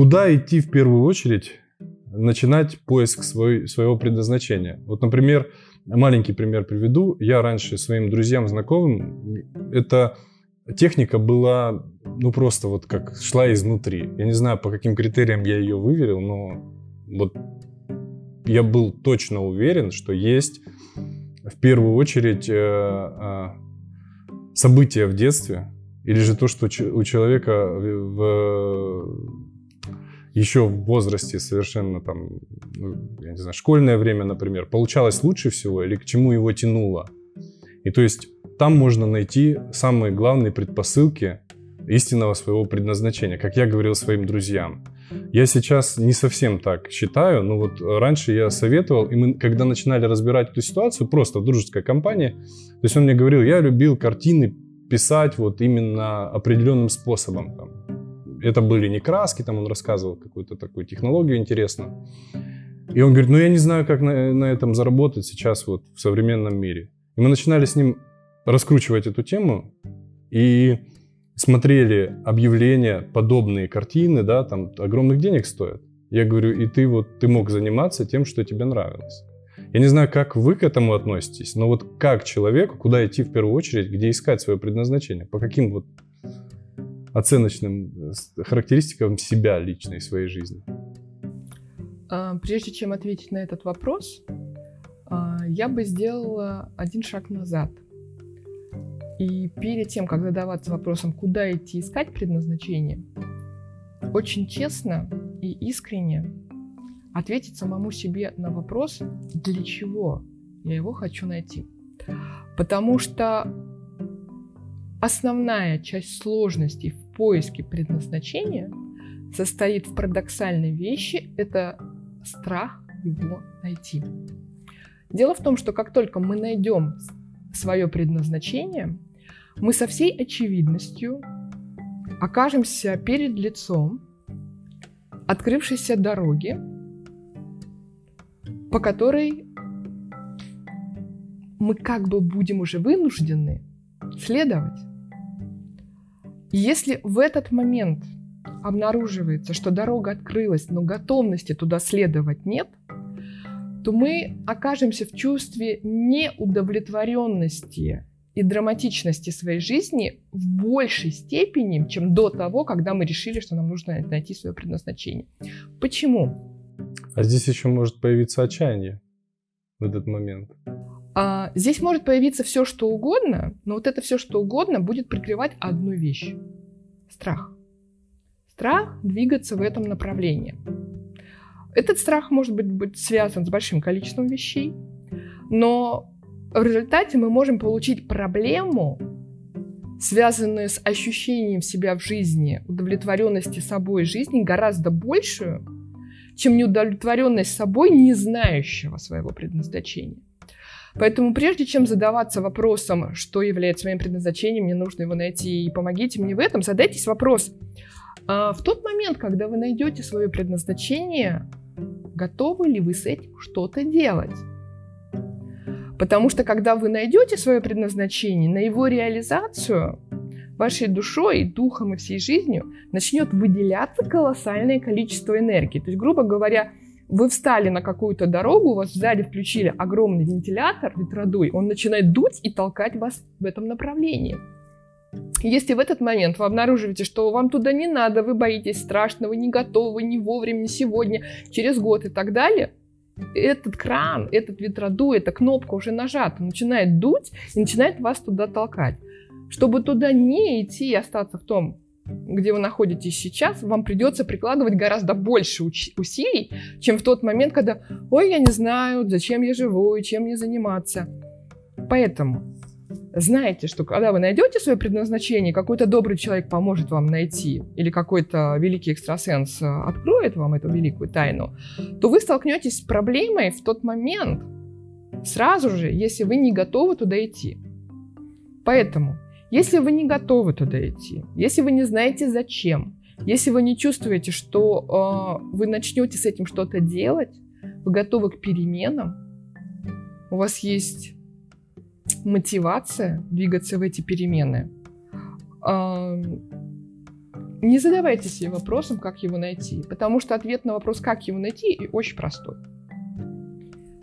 куда идти в первую очередь, начинать поиск свой, своего предназначения. Вот, например, маленький пример приведу. Я раньше своим друзьям, знакомым, эта техника была, ну, просто вот как шла изнутри. Я не знаю, по каким критериям я ее выверил, но вот я был точно уверен, что есть в первую очередь э, э, события в детстве, или же то, что у человека в, еще в возрасте совершенно там, ну, я не знаю, школьное время, например, получалось лучше всего или к чему его тянуло. И то есть там можно найти самые главные предпосылки истинного своего предназначения, как я говорил своим друзьям. Я сейчас не совсем так считаю, но вот раньше я советовал, и мы, когда начинали разбирать эту ситуацию, просто в дружеской компании, то есть он мне говорил, я любил картины писать вот именно определенным способом. Там. Это были не краски, там он рассказывал какую-то такую технологию интересную. И он говорит, ну я не знаю, как на, на этом заработать сейчас вот в современном мире. И мы начинали с ним раскручивать эту тему и смотрели объявления, подобные картины, да, там огромных денег стоят. Я говорю, и ты вот, ты мог заниматься тем, что тебе нравилось. Я не знаю, как вы к этому относитесь, но вот как человеку, куда идти в первую очередь, где искать свое предназначение, по каким вот оценочным э, характеристикам себя личной, своей жизни? А, прежде чем ответить на этот вопрос, а, я бы сделала один шаг назад. И перед тем, как задаваться вопросом, куда идти искать предназначение, очень честно и искренне ответить самому себе на вопрос, для чего я его хочу найти. Потому что основная часть сложностей в поиске предназначения состоит в парадоксальной вещи – это страх его найти. Дело в том, что как только мы найдем свое предназначение, мы со всей очевидностью окажемся перед лицом открывшейся дороги, по которой мы как бы будем уже вынуждены следовать. И если в этот момент обнаруживается, что дорога открылась, но готовности туда следовать нет, то мы окажемся в чувстве неудовлетворенности и драматичности своей жизни в большей степени, чем до того, когда мы решили, что нам нужно найти свое предназначение. Почему? А здесь еще может появиться отчаяние в этот момент. А, здесь может появиться все, что угодно, но вот это все, что угодно, будет прикрывать одну вещь – страх. Страх двигаться в этом направлении. Этот страх может быть, быть связан с большим количеством вещей, но в результате мы можем получить проблему, связанную с ощущением себя в жизни, удовлетворенности собой жизни, гораздо большую, чем неудовлетворенность собой, не знающего своего предназначения. Поэтому прежде чем задаваться вопросом, что является моим предназначением, мне нужно его найти и помогите мне в этом, задайтесь вопрос. А в тот момент, когда вы найдете свое предназначение, готовы ли вы с этим что-то делать? Потому что когда вы найдете свое предназначение, на его реализацию вашей душой, духом и всей жизнью начнет выделяться колоссальное количество энергии. То есть, грубо говоря, вы встали на какую-то дорогу, у вас сзади включили огромный вентилятор, ветродуй, он начинает дуть и толкать вас в этом направлении. Если в этот момент вы обнаруживаете, что вам туда не надо, вы боитесь страшного, не готовы, не вовремя, не сегодня, через год и так далее, этот кран, этот ветродуй, эта кнопка уже нажата, начинает дуть и начинает вас туда толкать. Чтобы туда не идти и остаться в том, где вы находитесь сейчас, вам придется прикладывать гораздо больше усилий, чем в тот момент, когда «Ой, я не знаю, зачем я живу и чем мне заниматься». Поэтому знайте, что когда вы найдете свое предназначение, какой-то добрый человек поможет вам найти, или какой-то великий экстрасенс откроет вам эту великую тайну, то вы столкнетесь с проблемой в тот момент, сразу же, если вы не готовы туда идти. Поэтому если вы не готовы туда идти, если вы не знаете зачем, если вы не чувствуете, что э, вы начнете с этим что-то делать, вы готовы к переменам, у вас есть мотивация двигаться в эти перемены, э, не задавайте себе вопросом, как его найти, потому что ответ на вопрос, как его найти, очень простой.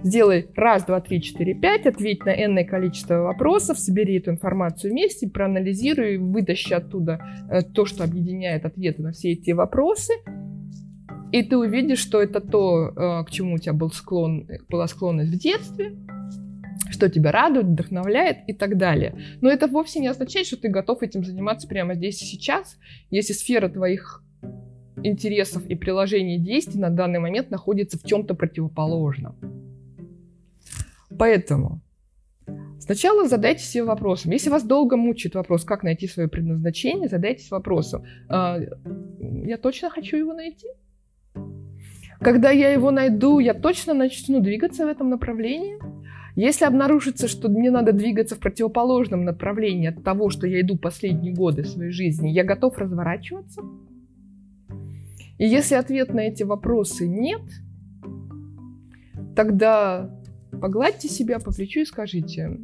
Сделай раз, два, три, четыре, пять, ответь на энное количество вопросов, собери эту информацию вместе, проанализируй, вытащи оттуда э, то, что объединяет ответы на все эти вопросы, и ты увидишь, что это то, э, к чему у тебя был склон, была склонность в детстве, что тебя радует, вдохновляет и так далее. Но это вовсе не означает, что ты готов этим заниматься прямо здесь и сейчас, если сфера твоих интересов и приложений действий на данный момент находится в чем-то противоположном. Поэтому сначала задайте себе вопросом. Если вас долго мучает вопрос, как найти свое предназначение, задайтесь вопросом. А, я точно хочу его найти? Когда я его найду, я точно начну двигаться в этом направлении? Если обнаружится, что мне надо двигаться в противоположном направлении от того, что я иду последние годы своей жизни, я готов разворачиваться? И если ответ на эти вопросы нет, тогда Погладьте себя по плечу и скажите,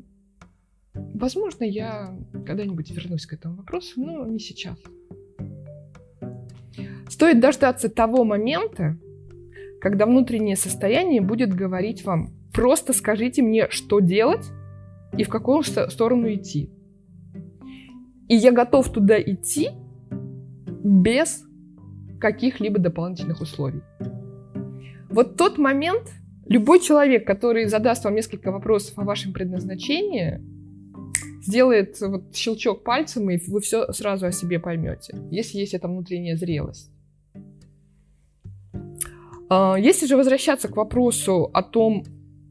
возможно, я когда-нибудь вернусь к этому вопросу, но не сейчас. Стоит дождаться того момента, когда внутреннее состояние будет говорить вам, просто скажите мне, что делать и в какую сторону идти. И я готов туда идти без каких-либо дополнительных условий. Вот тот момент – Любой человек, который задаст вам несколько вопросов о вашем предназначении, сделает вот щелчок пальцем, и вы все сразу о себе поймете, если есть эта внутренняя зрелость. А, если же возвращаться к вопросу о том,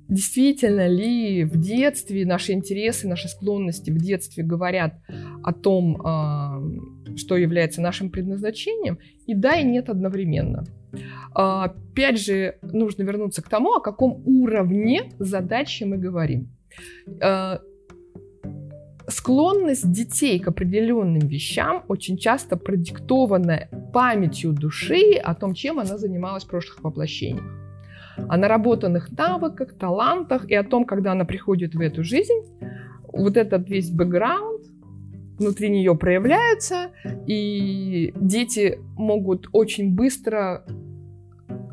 действительно ли в детстве наши интересы, наши склонности в детстве говорят о том, а, что является нашим предназначением, и да, и нет одновременно – опять же, нужно вернуться к тому, о каком уровне задачи мы говорим. А, склонность детей к определенным вещам очень часто продиктована памятью души о том, чем она занималась в прошлых воплощениях. О наработанных навыках, талантах и о том, когда она приходит в эту жизнь, вот этот весь бэкграунд внутри нее проявляется, и дети могут очень быстро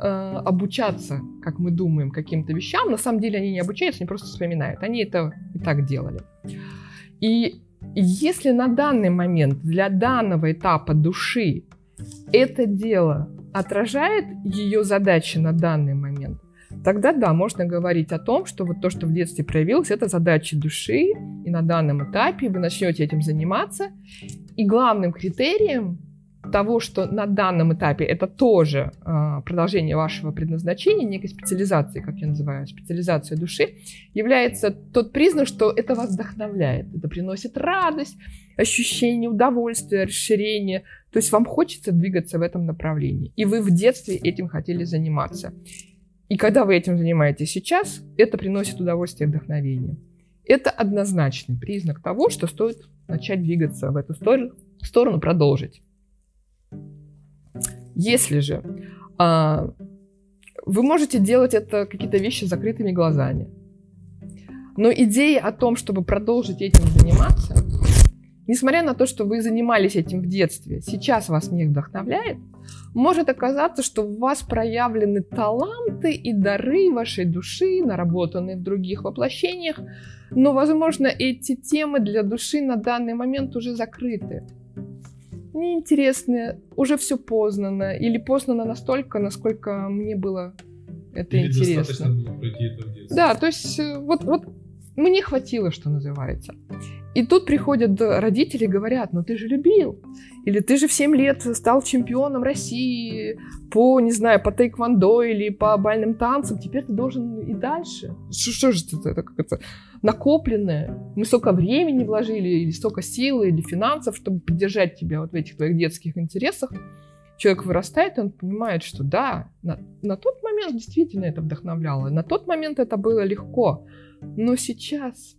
э, обучаться, как мы думаем, каким-то вещам. На самом деле они не обучаются, они просто вспоминают. Они это и так делали. И если на данный момент для данного этапа души это дело отражает ее задачи на данный момент, тогда да, можно говорить о том, что вот то, что в детстве проявилось, это задачи души, и на данном этапе вы начнете этим заниматься. И главным критерием того, что на данном этапе это тоже э, продолжение вашего предназначения, некой специализации, как я называю, специализация души, является тот признак, что это вас вдохновляет, это приносит радость, ощущение удовольствия, расширения. То есть вам хочется двигаться в этом направлении. И вы в детстве этим хотели заниматься. И когда вы этим занимаетесь сейчас, это приносит удовольствие и вдохновение. Это однозначный признак того, что стоит начать двигаться в эту сторону, сторону продолжить. Если же а, вы можете делать это какие-то вещи закрытыми глазами, но идея о том, чтобы продолжить этим заниматься, несмотря на то, что вы занимались этим в детстве, сейчас вас не вдохновляет, может оказаться, что у вас проявлены таланты и дары вашей души, наработанные в других воплощениях, но, возможно, эти темы для души на данный момент уже закрыты неинтересные, уже все познано, или познано настолько, насколько мне было это или интересно. было пройти это в детстве. Да, то есть э, вот, вот мне хватило, что называется. И тут приходят родители и говорят, ну ты же любил. Или ты же в 7 лет стал чемпионом России по, не знаю, по тайквондо или по бальным танцам. Теперь ты должен дальше. Что, что же это, это как это накопленное? Мы столько времени вложили, или столько силы, или финансов, чтобы поддержать тебя вот в этих твоих детских интересах. Человек вырастает, и он понимает, что да, на, на тот момент действительно это вдохновляло. На тот момент это было легко. Но сейчас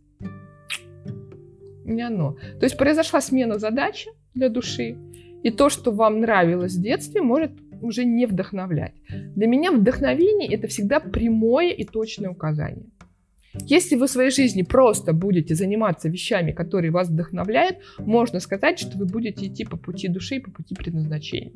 не оно. То есть произошла смена задачи для души, и то, что вам нравилось в детстве, может уже не вдохновлять. Для меня вдохновение – это всегда прямое и точное указание. Если вы в своей жизни просто будете заниматься вещами, которые вас вдохновляют, можно сказать, что вы будете идти по пути души и по пути предназначения.